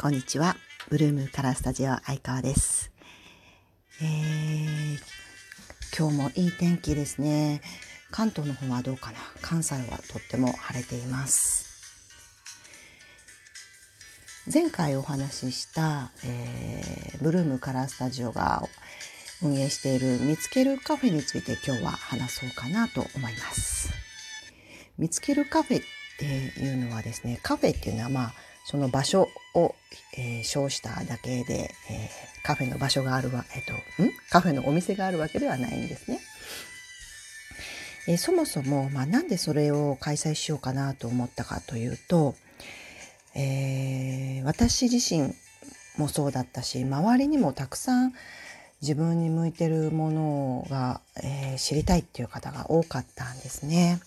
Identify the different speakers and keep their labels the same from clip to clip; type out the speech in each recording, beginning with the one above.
Speaker 1: こんにちは。ブルームカラースタジオ相川です。えー、今日もいい天気ですね。関東の方はどうかな？関西はとっても晴れています。前回お話しした、えー、ブルームカラースタジオが運営している見つけるカフェについて今日は話そうかなと思います。見つけるカフェっていうのはですね、カフェっていうのはまあその場所を、えー、称しただけで、えー、カフェの場所があるわ、えっ、と、ん？カフェのお店があるわけではないんですね。えー、そもそも、まあ、なんでそれを開催しようかなと思ったかというと、えー、私自身もそうだったし周りにもたくさん自分に向いてるものが、えー、知りたいっていう方が多かったんですね。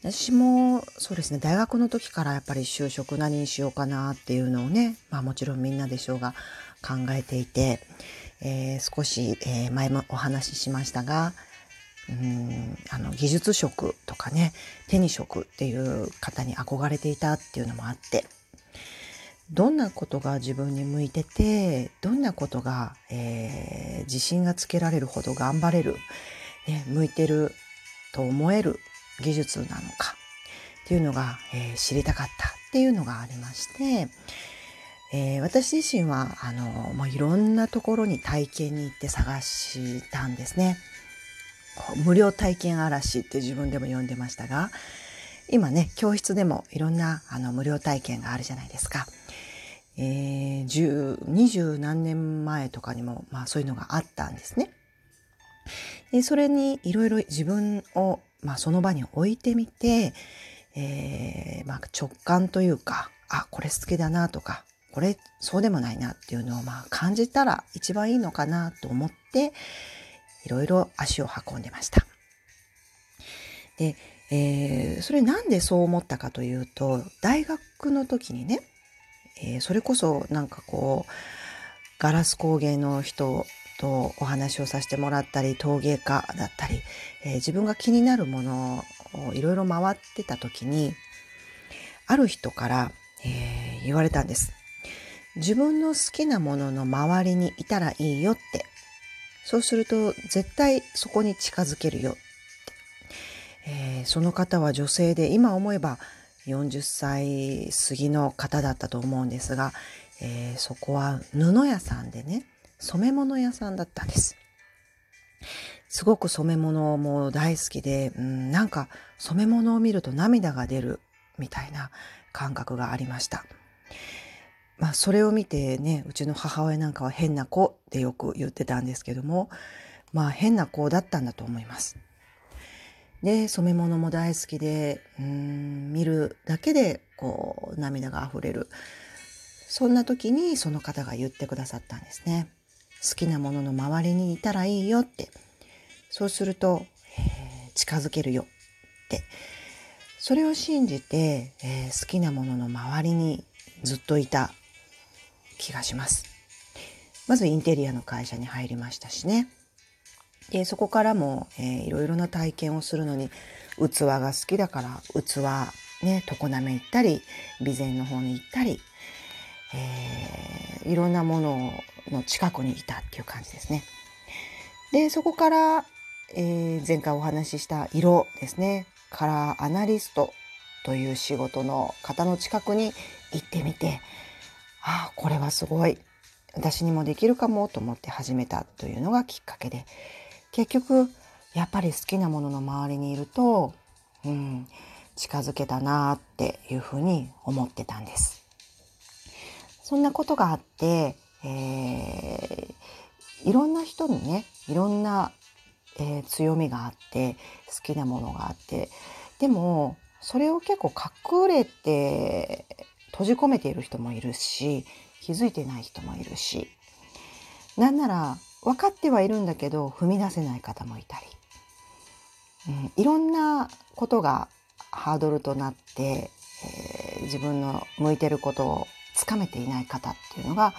Speaker 1: 私もそうですね。大学の時からやっぱり就職何にしようかなっていうのをね、まあ、もちろんみんなでしょうが考えていて、えー、少し、えー、前もお話ししましたがうんあの技術職とかね手に職っていう方に憧れていたっていうのもあってどんなことが自分に向いててどんなことが、えー、自信がつけられるほど頑張れる、ね、向いてると思える技術なのかっていうのが、えー、知りたかったっていうのがありまして、えー、私自身はあのもういろんなところに体験に行って探したんですね。無料体験嵐って自分でも呼んでましたが今ね教室でもいろんなあの無料体験があるじゃないですか。えー、二十何年前とかにも、まあ、そういうのがあったんですね。でそれにいろいろ自分をまあ、その場に置いてみて、えー、まあ、直感というか、あ、これ好きだなとか、これそうでもないなっていうのをまあ感じたら一番いいのかなと思って、いろいろ足を運んでました。で、えー、それなんでそう思ったかというと、大学の時にね、えー、それこそなんかこう、ガラス工芸の人とお話をさせてもらったり陶芸家だったり、えー、自分が気になるものをいろいろ回ってた時にある人から、えー、言われたんです。自分の好きなものの周りにいたらいいよって。そうすると絶対そこに近づけるよって。えー、その方は女性で今思えば40歳過ぎの方だったと思うんですが、えー、そこは布屋さんでね染め物屋さんだったんです。すごく染め物も大好きで、うん、なんか染め物を見ると涙が出るみたいな感覚がありました。まあそれを見てね、うちの母親なんかは変な子ってよく言ってたんですけども、まあ変な子だったんだと思います。で、染め物も大好きで、うん、見るだけでこう涙が溢れる。そんな時にその方が言ってくださったんですね。好きなものの周りにいたらいいよって。そうすると、えー、近づけるよって。それを信じて、えー、好きなものの周りにずっといた気がします。まずインテリアの会社に入りましたしね。でそこからも、えー、いろいろな体験をするのに器が好きだから器ね常滑行ったり備前の方に行ったり、えー、いろんなものの近くにいたっていう感じですね。でそこから、えー、前回お話しした色ですねカラーアナリストという仕事の方の近くに行ってみてああこれはすごい私にもできるかもと思って始めたというのがきっかけで結局やっぱり好きなものの周りにいると、うん、近づけたなっていうふうに思ってたんです。そんなことがあって、えー、いろんな人にねいろんな、えー、強みがあって好きなものがあってでもそれを結構隠れて閉じ込めている人もいるし気づいてない人もいるし。なんなら分かってはいるんだけど踏み出せない方もいたり、うん、いろんなことがハードルとなって、えー、自分の向いてることをつかめていない方っていうのが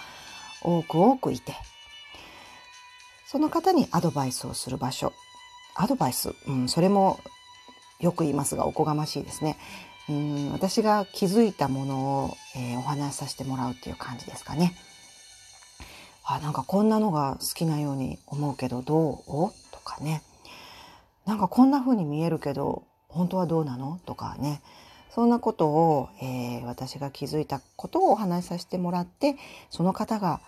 Speaker 1: 多く多くいてその方にアドバイスをする場所。アドバイス、うん、それもよく言いますがおこがましいですね、うん私が気づいたものを、えー、お話しさせてもらうっていう感じですかね。あなんかこんなのが好きなように思うけどどう？とかね。なんかこんな風に見えるけど本当はどうなの？とかね。そんなことを、えー、私が気づいたことをお話しさせてもらってその方が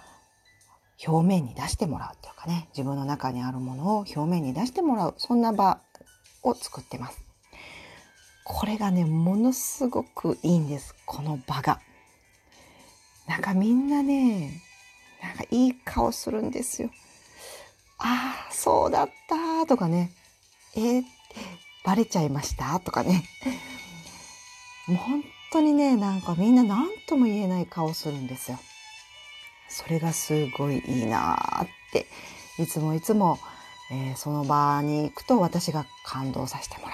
Speaker 1: 表面に出してもらうっていうかね自分の中にあるものを表面に出してもらうそんな場を作ってます。これがねものすごくいいんですこの場が。なんかみんなねなんかいい顔するんですよ。ああそうだったとかねえー、バレちゃいましたとかねもう本当にねなんかみんな何とも言えない顔するんですよ。それがすごいいいなっていつもいつも、えー、その場に行くと私が感動させてもら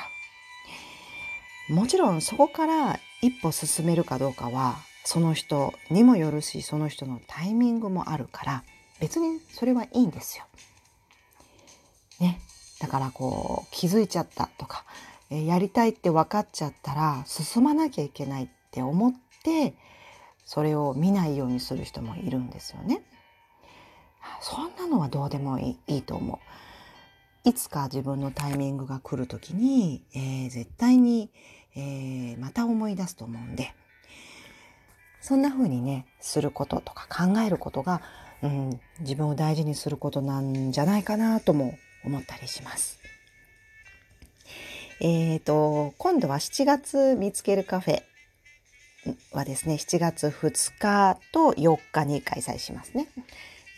Speaker 1: う。もちろんそこから一歩進めるかどうかはその人にもよるしその人のタイミングもあるから別にそれはいいんですよ。ね。だからこう気づいちゃったとか、え、やりたいって分かっちゃったら進まなきゃいけないって思ってそれを見ないようにする人もいるんですよね。そんなのはどうでもいいいいと思う。いつか自分のタイミングが来る時に、えー、絶対に、えー、また思い出すと思うんでそんな風にねすることとか考えることが、うん、自分を大事にすることなんじゃないかなとも思ったりします。えっ、ー、と今度は7月見つけるカフェはですね、7月2日と4日に開催しますね。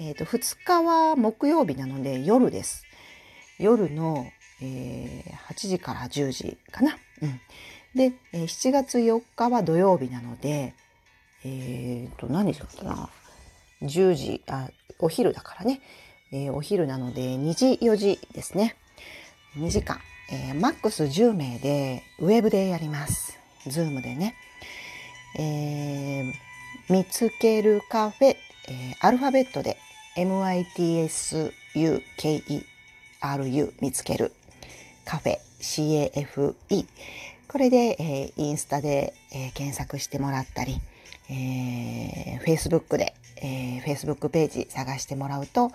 Speaker 1: えっ、ー、と、2日は木曜日なので夜です。夜の、えー、8時から10時かな。うん。で、えー、7月4日は土曜日なので、えっ、ー、と、何時かな。10時、あ、お昼だからね。え、お昼なので2時、4時ですね。2時間。えー、マックス10名でウェブでやります。ズームでね。えー、見つけるカフェ、えー、アルファベットで MITSUKERU 見つけるカフェ CAFE これで、えー、インスタで、えー、検索してもらったり、えー、Facebook で、えー、Facebook ページ探してもらうと、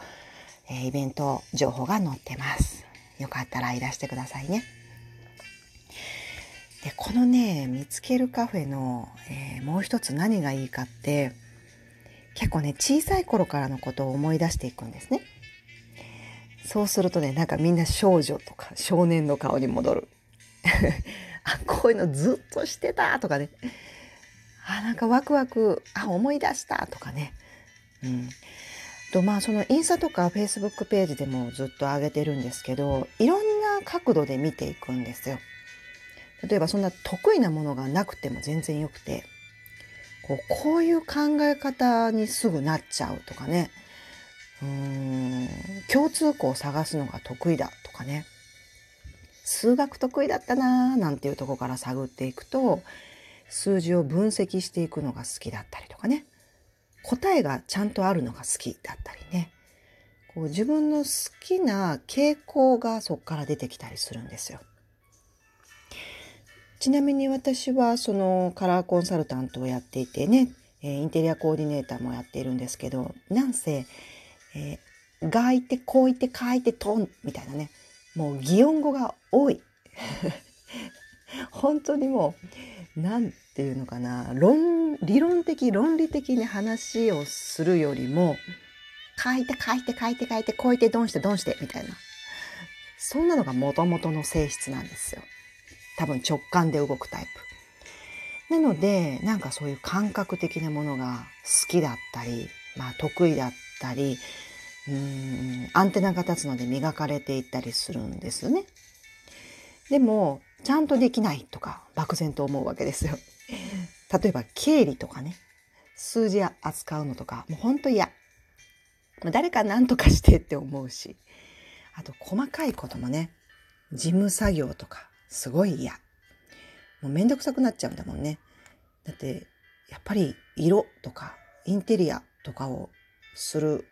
Speaker 1: えー、イベント情報が載ってます。よかったらいらしてくださいね。でこのね見つけるカフェの、えー、もう一つ何がいいかって結構ね小さい頃からのことを思い出していくんですね。そうするとねなんかみんな少女とか少年の顔に戻る。あこういうのずっとしてたとかねあなんかワクワクあ思い出したとかね。うんとまあそのインスタとかフェイスブックページでもずっと上げてるんですけどいろんな角度で見ていくんですよ。例えばそんな得意なものがなくても全然よくてこうこういう考え方にすぐなっちゃうとかね。うーん共通項を探すのが得意だとかね。数学得意だったなーなんていうとこから探っていくと数字を分析していくのが好きだったりとかね。答えがちゃんとあるのが好きだったりねこう自分の好きな傾向がそこから出てきたりするんですよ。ちなみに私はそのカラーコンサルタントをやっていてね、えインテリアコーディネーターもやっているんですけどなんせ、えー、がいてこういてかいてとんみたいなねもう擬音語が多い本当にもう何て言うのかな論理論的論理的に話をするよりも書いて書いて書いて書いてこういてドンしてドンしてみたいなそんなのがもともとの性質なんですよ。多分直感で動くタイプ。なので、なんかそういう感覚的なものが好きだったり、まあ得意だったり、うんアンテナが立つので磨かれていったりするんですよね。でも、ちゃんとできないとか漠然と思うわけですよ。例えば経理とかね、数字扱うのとか、もうほんと嫌。誰か何とかしてって思うし、あと細かいこともね、事務作業とか、すごい嫌。もうめんどくさくなっちゃうんだもんね。だって、やっぱり色とかインテリアとかをする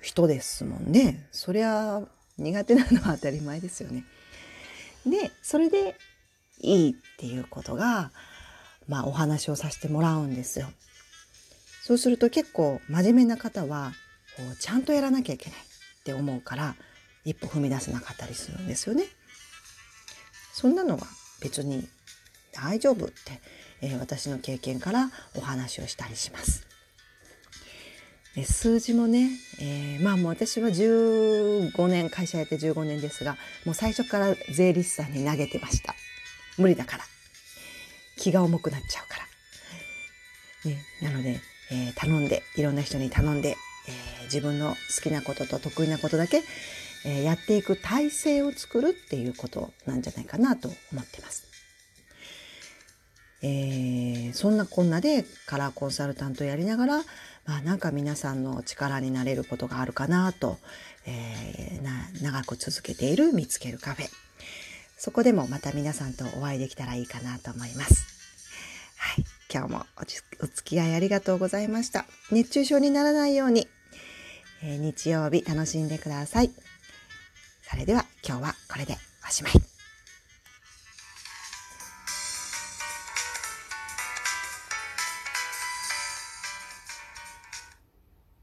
Speaker 1: 人ですもんね。そりゃ苦手なのは当たり前ですよね。で、それでいいっていうことが、まあ、お話をさせてもらうんですよ。そうすると結構真面目な方はこうちゃんとやらなきゃいけないって思うから一歩踏み出せなかったりするんですよね。そんなのは別に大丈夫って、えー、私の経験からお話をしたりします。数字もね、えー、まあもう私は15年会社やって15年ですがもう最初から税理士さんに投げてました。無理だから。気が重くなっちゃうから、ね、なので、えー、頼んでいろんな人に頼んで、えー、自分の好きなことと得意なことだけ、え、やっていく体制を作るっていうことなんじゃないかなと思ってます。え、そんなこんなでカラーコンサルタントやりながら、まあ、なんか皆さんの力になれることがあるかなと、えー、な長く続けている見つけるカフェそこでもまた皆さんとお会いできたらいいかなと思います。はい、今日もお付き合いありがとうございました。熱中症にならないように、えー、日曜日楽しんでください。それでは今日はこれでおしまい。